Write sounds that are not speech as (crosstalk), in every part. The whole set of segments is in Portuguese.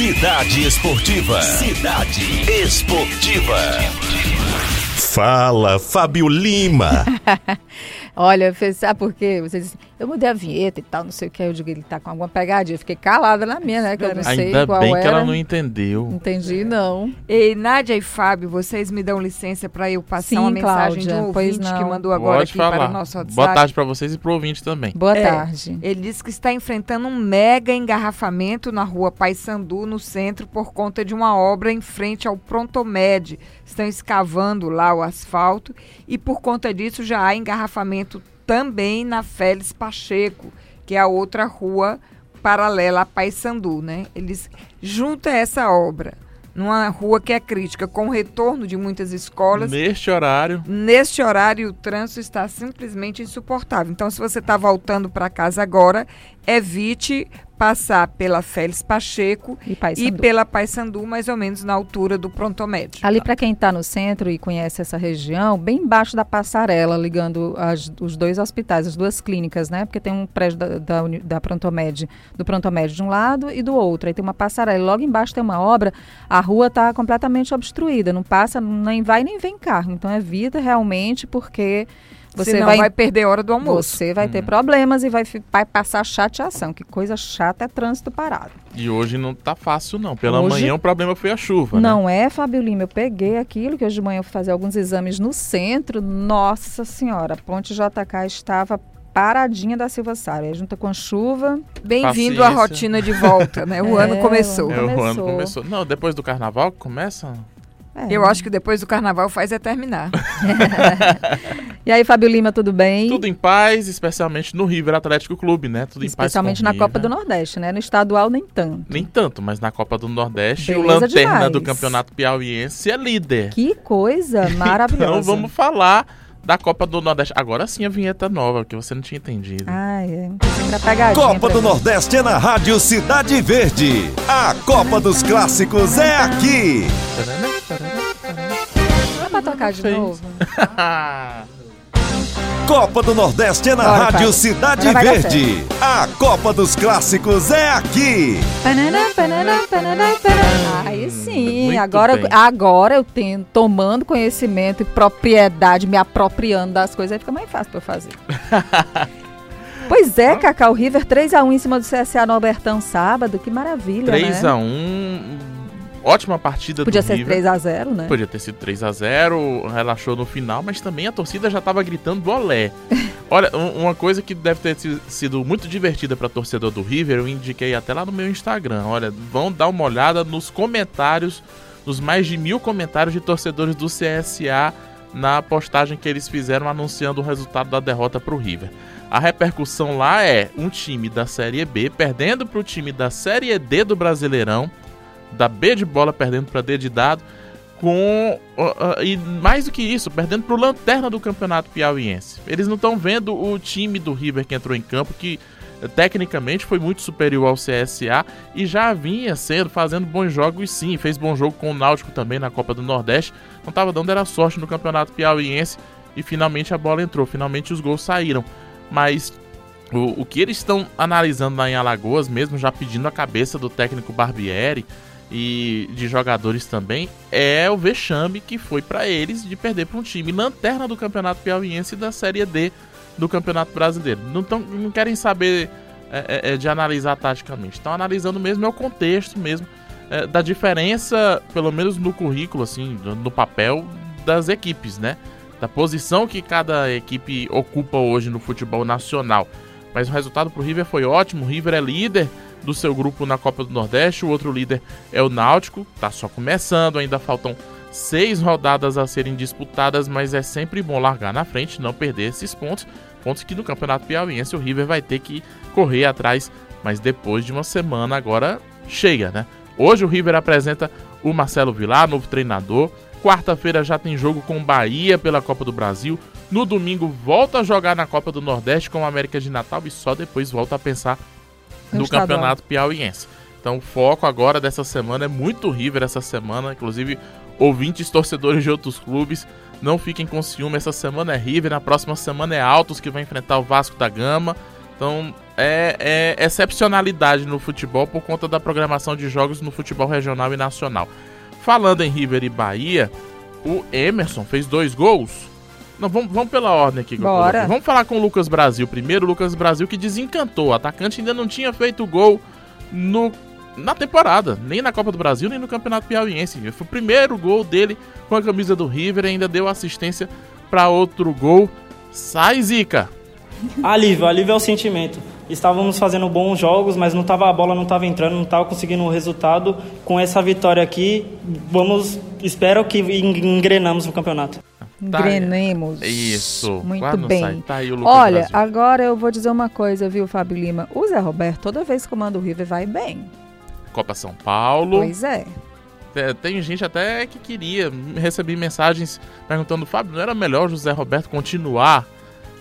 Cidade Esportiva. Cidade Esportiva. Fala, Fábio Lima. (laughs) Olha, sabe por quê? Você disse, eu mudei a vinheta e tal, não sei o que. Eu digo, ele tá com alguma pegadinha. Eu fiquei calada na minha, né? Que eu não sei Ainda qual bem era. que ela não entendeu. Entendi, não. Ei, Nádia e Fábio, vocês me dão licença para eu passar Sim, uma mensagem Cláudia, de um pois ouvinte que mandou agora Pode aqui falar. para o nosso WhatsApp. Boa tarde pra vocês e pro ouvinte também. Boa É. tarde. Ele disse que está enfrentando um mega engarrafamento na rua Paissandu, no centro, por conta de uma obra em frente ao Prontomed. Estão escavando lá o asfalto e por conta disso já há engarrafamento também na Félix Pacheco, que é a outra rua paralela a Paissandu, né? Eles junta essa obra numa rua que é crítica, com o retorno de muitas escolas, Neste horário, Neste horário, o trânsito está simplesmente insuportável. Então, se você está voltando para casa agora, evite passar pela Félix Pacheco E e pela Paissandu, mais ou menos na altura do prontomédio. Ali, para quem está no centro e conhece essa região, bem embaixo da passarela, ligando as- os dois hospitais, as duas clínicas, né? Porque tem um prédio da, da, da Prontomed, do Prontomed de um lado e do outro. Aí tem uma passarela. Logo embaixo tem uma obra, a rua está completamente obstruída. Não passa, nem vai nem vem carro. Então evita realmente, porque você Senão vai, vai, perder a hora do almoço. você vai ter problemas e vai, vai passar chateação. Que coisa chata é trânsito parado. e hoje não tá fácil não. Pela Hoje- manhã o problema foi a chuva, né? Não é, Fábio Lima. Eu peguei aquilo que hoje de manhã eu fui fazer alguns exames no centro. Nossa Senhora, a ponte JK estava paradinha da Silva Sara. Junta com a chuva. Bem-vindo à rotina de volta, né? O (laughs) É, ano começou. É, o ano Começou. começou. Não, depois do carnaval que começa. É. Eu acho que depois do carnaval faz é terminar. (laughs) (laughs) E aí, Fábio Lima, tudo bem? Tudo em paz, especialmente no River Atlético Clube, né? Tudo em paz. Especialmente o na. Copa do Nordeste, né? No estadual, nem tanto. Nem tanto, mas na Copa do Nordeste, o Beleza lanterna demais. do Campeonato Piauiense é líder. Que coisa (laughs) maravilhosa. Então vamos falar da Copa do Nordeste. Agora sim a vinheta nova, que você não tinha entendido. Ai, é. Copa do mim. Nordeste é na Rádio Cidade Verde. A Copa dos Clássicos é aqui. Dá pra tocar de novo? (laughs) Copa do Nordeste é na Bora, Rádio Fábio. Cidade Agora Verde. A Copa dos Clássicos é aqui. Panana, panana, panana, panana. Aí sim, Muito agora, bem. agora eu tenho, tomando conhecimento e propriedade, me apropriando das coisas, aí fica mais fácil pra eu fazer. (laughs) pois é, Cacau River 3x1 em cima do CSA no Albertão sábado, que maravilha, né? 3x1. Ótima partida Podia do ser River. 3x0, né? Podia ter sido 3 a 0 relaxou no final, mas também a torcida já tava gritando bolé. (laughs) Olha, um- uma coisa que deve ter si- sido muito divertida para torcedor do River, eu indiquei até lá no meu Instagram. Olha, vão dar uma olhada nos comentários, nos mais de mil comentários de torcedores do CSA na postagem que eles fizeram anunciando o resultado da derrota para o River. A repercussão lá é um time da Série B perdendo para o time da Série D do Brasileirão, da B de bola perdendo para D de dado, com uh, uh, e mais do que isso, perdendo para o lanterna do campeonato piauiense. Eles não estão vendo o time do River que entrou em campo que eh, tecnicamente foi muito superior ao CSA e já vinha sendo fazendo bons jogos sim, fez bom jogo com o Náutico também na Copa do Nordeste. Não estava dando era sorte no campeonato piauiense e finalmente a bola entrou, finalmente os gols saíram. Mas o, o que eles estão analisando lá em Alagoas, mesmo já pedindo a cabeça do técnico Barbieri e de jogadores também, é o vexame que foi para eles de perder para um time lanterna do Campeonato Piauiense e da Série D do Campeonato Brasileiro. Não, tão, não querem saber é, é, é, de analisar taticamente, estão analisando mesmo é o contexto mesmo é, da diferença, pelo menos no currículo, assim, no- papel das equipes, né? Da posição que cada equipe ocupa hoje no futebol nacional. Mas o resultado pro River foi ótimo. O River é líder do seu grupo na Copa do Nordeste. O outro líder é o Náutico. Tá só começando, ainda faltam seis rodadas a serem disputadas, mas é sempre bom largar na frente, não perder esses pontos. Pontos que no Campeonato Piauiense o River vai ter que correr atrás, mas depois de uma semana agora chega, né? Hoje o River apresenta o Marcelo Vilar, novo treinador. Quarta-feira já tem jogo com o Bahia pela Copa do Brasil. No domingo volta a jogar na Copa do Nordeste com o América de Natal e só depois volta a pensar No estadual. Campeonato Piauiense. Então o foco agora dessa semana é muito River essa semana, inclusive ouvintes torcedores de outros clubes, não fiquem com ciúme, essa semana é River, na próxima semana é Altos que vai enfrentar o Vasco da Gama. Então é, é excepcionalidade no futebol por conta da programação de jogos no futebol regional e nacional. Falando em River e Bahia, o Emerson fez dois gols. Não, vamos, vamos pela ordem aqui. Bora. Vamos falar com o Lucas Brasil primeiro. O Lucas Brasil que desencantou. O atacante ainda não tinha feito gol no, na temporada. Nem na Copa do Brasil, nem no Campeonato Piauiense. Foi o primeiro gol dele com a camisa do River. e Ainda deu assistência para outro gol. Sai, Zica! Alívio, alívio é o sentimento. Estávamos fazendo bons jogos, mas não tava, a bola não estava entrando, não estava conseguindo o resultado. Com essa vitória aqui, vamos, espero que en- engrenamos no campeonato. Tá. Engrenemos. Isso. Muito bem. Tá Olha, Brasil. agora eu vou dizer uma coisa, viu, Fábio Lima? O Zé Roberto, toda vez que comanda o River, vai bem. Copa São Paulo. Pois é. É, Tem gente até que queria. Recebi mensagens perguntando, Fábio, não era melhor o José Roberto continuar,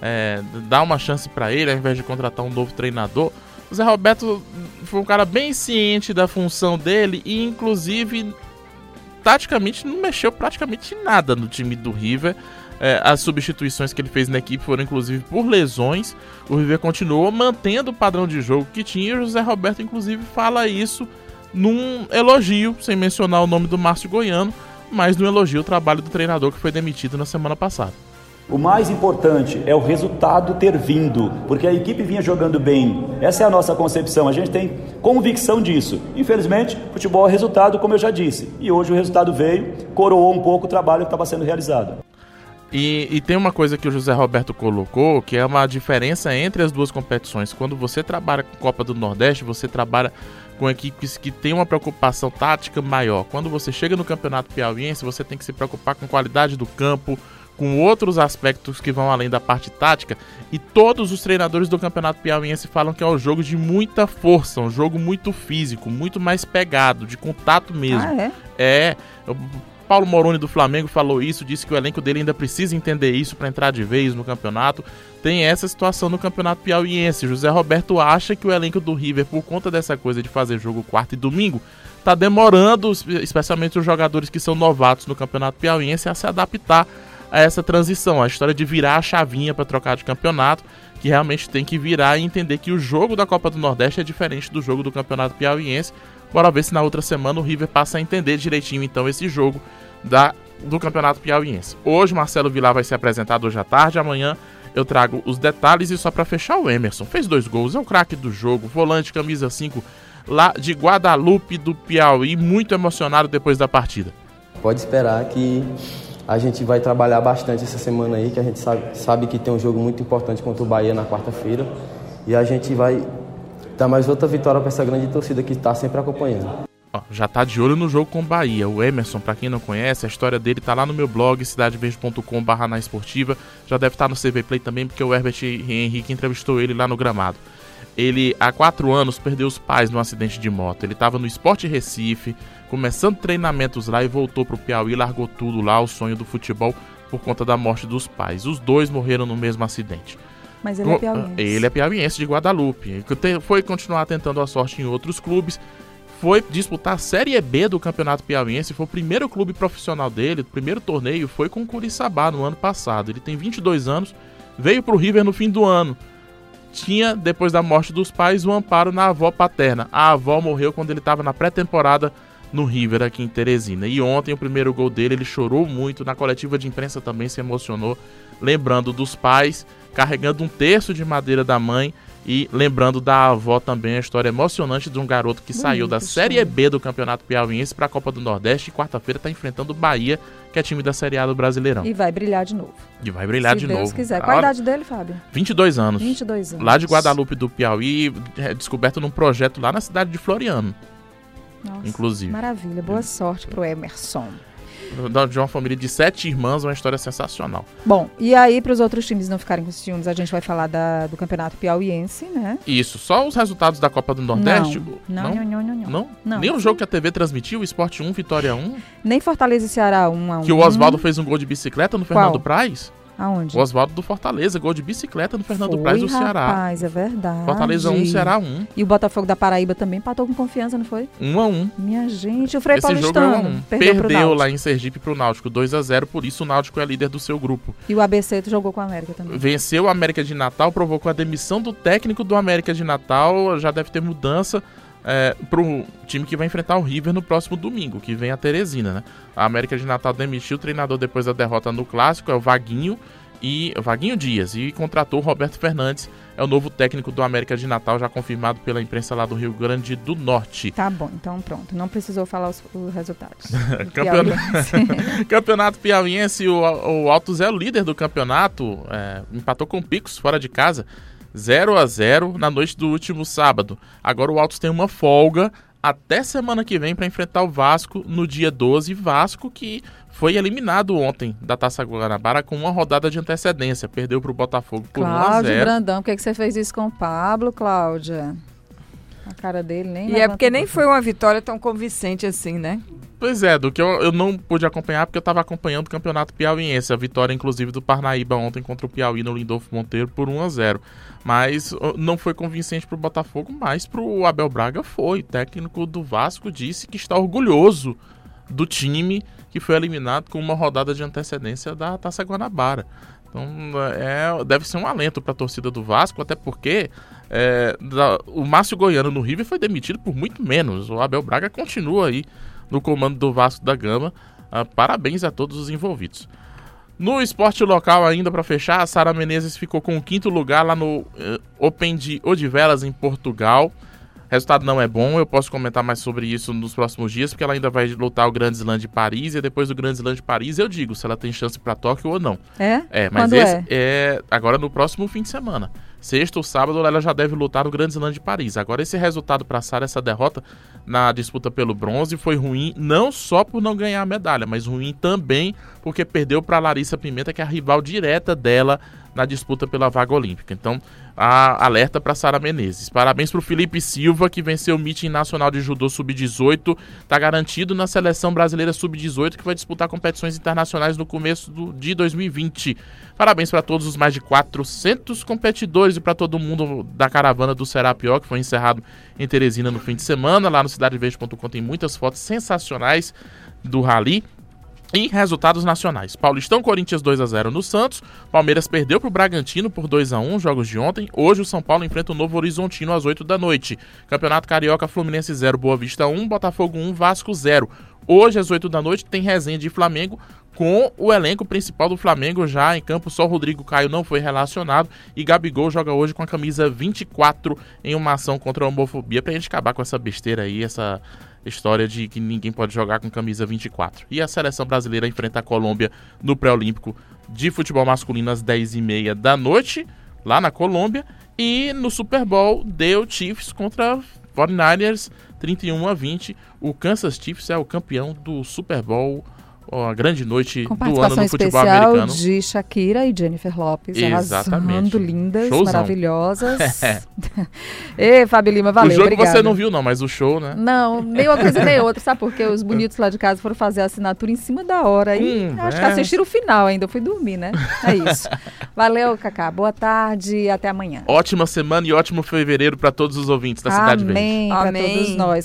é, dar uma chance pra ele, ao invés de contratar um novo treinador? O Zé Roberto foi um cara bem ciente da função dele e, inclusive, taticamente não mexeu praticamente nada no time do River. É, as substituições que ele fez na equipe foram inclusive por lesões. O River continuou mantendo o padrão de jogo que tinha. E o José Roberto, inclusive, fala isso num elogio, sem mencionar o nome do Márcio Goiano, mas num elogio ao trabalho do treinador que foi demitido na semana passada. O mais importante é o resultado ter vindo, porque a equipe vinha jogando bem. Essa é a nossa concepção, a gente tem convicção disso. Infelizmente, futebol é resultado, como eu já disse. E hoje o resultado veio, coroou um pouco o trabalho que estava sendo realizado. E, e tem uma coisa que o José Roberto colocou, que é uma diferença entre as duas competições. Quando você trabalha com Copa do Nordeste, você trabalha com equipes que têm uma preocupação tática maior. Quando você chega no Campeonato Piauiense, você tem que se preocupar com qualidade do campo, com outros aspectos que vão além da parte tática. E todos os treinadores do Campeonato Piauiense falam que é um jogo de muita força, um jogo muito físico, muito mais pegado, de contato mesmo. Ah, é? É, Paulo Moroni do Flamengo falou isso, disse que o elenco dele ainda precisa entender isso para entrar de vez no campeonato. Tem essa situação no campeonato piauiense. José Roberto acha que o elenco do River, por conta dessa coisa de fazer jogo quarta e domingo, tá demorando, especialmente os jogadores que são novatos no campeonato piauiense, a se adaptar a essa transição, a história de virar a chavinha para trocar de campeonato, que realmente tem que virar e entender que o jogo da Copa do Nordeste é diferente do jogo do campeonato piauiense. Bora ver se na outra semana o River passa a entender direitinho então esse jogo da, do Campeonato Piauiense. Hoje Marcelo Vilar vai ser apresentado hoje à tarde, amanhã eu trago os detalhes e só para fechar o Emerson. Fez dois gols, é o craque do jogo, volante camisa 5 lá de Guadalupe do Piauí, muito emocionado depois da partida. Pode esperar que a gente vai trabalhar bastante essa semana aí, que a gente sabe, sabe que tem um jogo muito importante contra o Bahia na quarta-feira. E a gente vai dar mais outra vitória para essa grande torcida que está sempre acompanhando. Já tá de olho no jogo com o Bahia. O Emerson, pra quem não conhece, a história dele tá lá no meu blog, cidadeverde.com.br na esportiva. Já deve estar no CV Play também, porque o Herbert Henrique entrevistou ele lá no gramado. Ele, há quatro anos, perdeu os pais num acidente de moto. Ele tava no Esporte Recife, começando treinamentos lá e voltou pro Piauí, largou tudo lá, o sonho do futebol, por conta da morte dos pais. Os dois morreram no mesmo acidente. Mas ele é piauiense. Ele é piauiense de Guadalupe. Foi continuar tentando a sorte em outros clubes. Foi disputar a Série B do Campeonato Piauiense. Foi o primeiro clube profissional dele. O primeiro torneio foi com o Curiçaba no ano passado. Ele tem 22 anos. Veio pro River no fim do ano. Tinha, depois da morte dos pais, o amparo na avó paterna. A avó morreu quando ele estava na pré-temporada no River aqui em Teresina. E ontem, o primeiro gol dele, ele chorou muito. Na coletiva de imprensa também se emocionou, lembrando dos pais, carregando um terço de madeira da mãe e lembrando da avó também a história emocionante de um garoto que saiu da Série B do Campeonato Piauiense para a Copa do Nordeste e quarta-feira está enfrentando o Bahia, que é time da Série A do Brasileirão. E vai brilhar de novo. E vai brilhar Se de Deus novo. quiser. Ah, Qual a idade dele, Fábio? 22 anos. 22 anos. Lá de Guadalupe do Piauí, é, descoberto num projeto lá na cidade de Floriano, Nossa, inclusive. Maravilha. Boa sorte pro Emerson. De uma família de sete irmãs, uma história sensacional. Bom, e aí, para os outros times não ficarem com ciúmes, a gente vai falar da- do Campeonato Piauiense, né? Isso, só os resultados da Copa do Nordeste? Não, não, não, não, não. não. Não? Não. Nem o jogo que a TV transmitiu, Esporte 1, Vitória 1, Nem Fortaleza e Ceará 1 um a 1 que o Oswaldo fez um gol de bicicleta no Fernando Qual? Praz? Aonde? O Oswaldo do Fortaleza, gol de bicicleta no Fernando Foi, Praz do Ceará. Rapaz, é verdade. Fortaleza 1, Ceará 1. E o Botafogo da Paraíba também empatou com confiança, não foi? 1 a 1. Minha gente, o Frei Esse jogo é Paulistano 1 a 1. perdeu, Perdeu lá em Sergipe pro Náutico 2 a 0, por isso o Náutico é líder do seu grupo. E o ABC jogou com a América também. Venceu o América de Natal, provocou a demissão do técnico do América de Natal, já deve ter mudança é, pro time que vai enfrentar o River no próximo domingo, que vem a Teresina, né? A América de Natal demitiu o treinador depois da derrota no clássico, é o Vaguinho e Vaguinho Dias e contratou o Roberto Fernandes, é o novo técnico do América de Natal, já confirmado pela imprensa lá do Rio Grande do Norte. Tá bom, então pronto. Não precisou falar os, os resultados. (laughs) do Campeonato- Piauiense. (laughs) campeonato Piauiense, o, o Altos é o líder do campeonato, é, empatou com o Picos fora de casa, 0 a 0 na noite do último sábado. Agora o Altos tem uma folga até semana que vem para enfrentar o Vasco no dia 12. Vasco que foi eliminado ontem da Taça Guanabara com uma rodada de antecedência, perdeu para o Botafogo por 1 a Cláudio 0. Brandão, por que, que você fez isso com o Pablo, Cláudia? A cara dele nem E é porque nem foi uma vitória tão convincente assim, né? Pois é, do que eu, eu não pude acompanhar porque eu estava acompanhando o Campeonato Piauiense, a vitória inclusive do Parnaíba ontem contra o Piauí no Lindolfo Monteiro por 1 a 0. Mas não foi convincente para o Botafogo, mas para o Abel Braga foi. O técnico do Vasco disse que está orgulhoso do time que foi eliminado com uma rodada de antecedência da Taça Guanabara. Então é, deve ser um alento para a torcida do Vasco, até porque é, da- o Márcio Goiano no River foi demitido por muito menos. O Abel Braga continua aí no comando do Vasco da Gama. Ah, parabéns a todos os envolvidos. No esporte local, ainda para fechar, a Sara Menezes ficou com o quinto lugar lá no eh, Open de Odivelas, em Portugal. Resultado não é bom, eu posso comentar mais sobre isso nos próximos dias, porque ela ainda vai lutar o Grand Slam de Paris, e depois do Grand Slam de Paris eu digo se ela tem chance para Tóquio ou não. É? É, mas Quando esse é? é? agora no próximo fim de semana. Sexta ou sábado ela já deve lutar no Grande Slam de Paris. Agora esse resultado para Sara, essa derrota na disputa pelo bronze foi ruim não só por não ganhar a medalha, mas ruim também porque perdeu para Larissa Pimenta, que é a rival direta dela na disputa pela vaga olímpica. Então, alerta para Sara Menezes. Parabéns para o Felipe Silva, que venceu o meeting nacional de judô sub-18, está garantido na seleção brasileira sub-18 que vai disputar competições internacionais no começo do, de 2020. Parabéns para todos os mais de 400 competidores e para todo mundo da caravana do Serapió, que foi encerrado em Teresina no fim de semana. Lá no cidadeverde.com tem muitas fotos sensacionais do rally. E resultados nacionais. Paulistão Corinthians 2 a 0 no Santos. Palmeiras perdeu para o Bragantino por 2 a 1 jogos de ontem. Hoje o São Paulo enfrenta o Novo Horizontino às 8 da noite. Campeonato Carioca Fluminense 0, Boa Vista 1, Botafogo 1, Vasco 0. Hoje às 8 da noite tem resenha de Flamengo com o elenco principal do Flamengo já em campo. Só Rodrigo Caio não foi relacionado e Gabigol joga hoje com a camisa 24 em uma ação contra a homofobia pra gente acabar com essa besteira aí, essa história de que ninguém pode jogar com camisa 24. E a seleção brasileira enfrenta a Colômbia no pré-olímpico de futebol masculino às 10h30 da noite, lá na Colômbia. E no Super Bowl deu Chiefs contra 49ers 31 a 20. O Kansas Chiefs é o campeão do Super Bowl, a grande noite do ano no futebol especial americano. de Shakira e Jennifer Lopes. Exatamente. Arrasando, lindas, Showzão. maravilhosas. (laughs) (laughs) Ê, Fabi Lima, valeu, o jogo obrigada. você não viu não, mas o show, né? Não, nem uma coisa nem (laughs) outra, sabe por quê? Os bonitos lá de casa foram fazer a assinatura em cima da hora. E Hum, acho é. que assistiram o final ainda, eu fui dormir, né? É isso. Valeu, Cacá. Boa tarde e até amanhã. Ótima semana e ótimo fevereiro para todos os ouvintes da Cidade Verde. Amém para Amém. todos nós.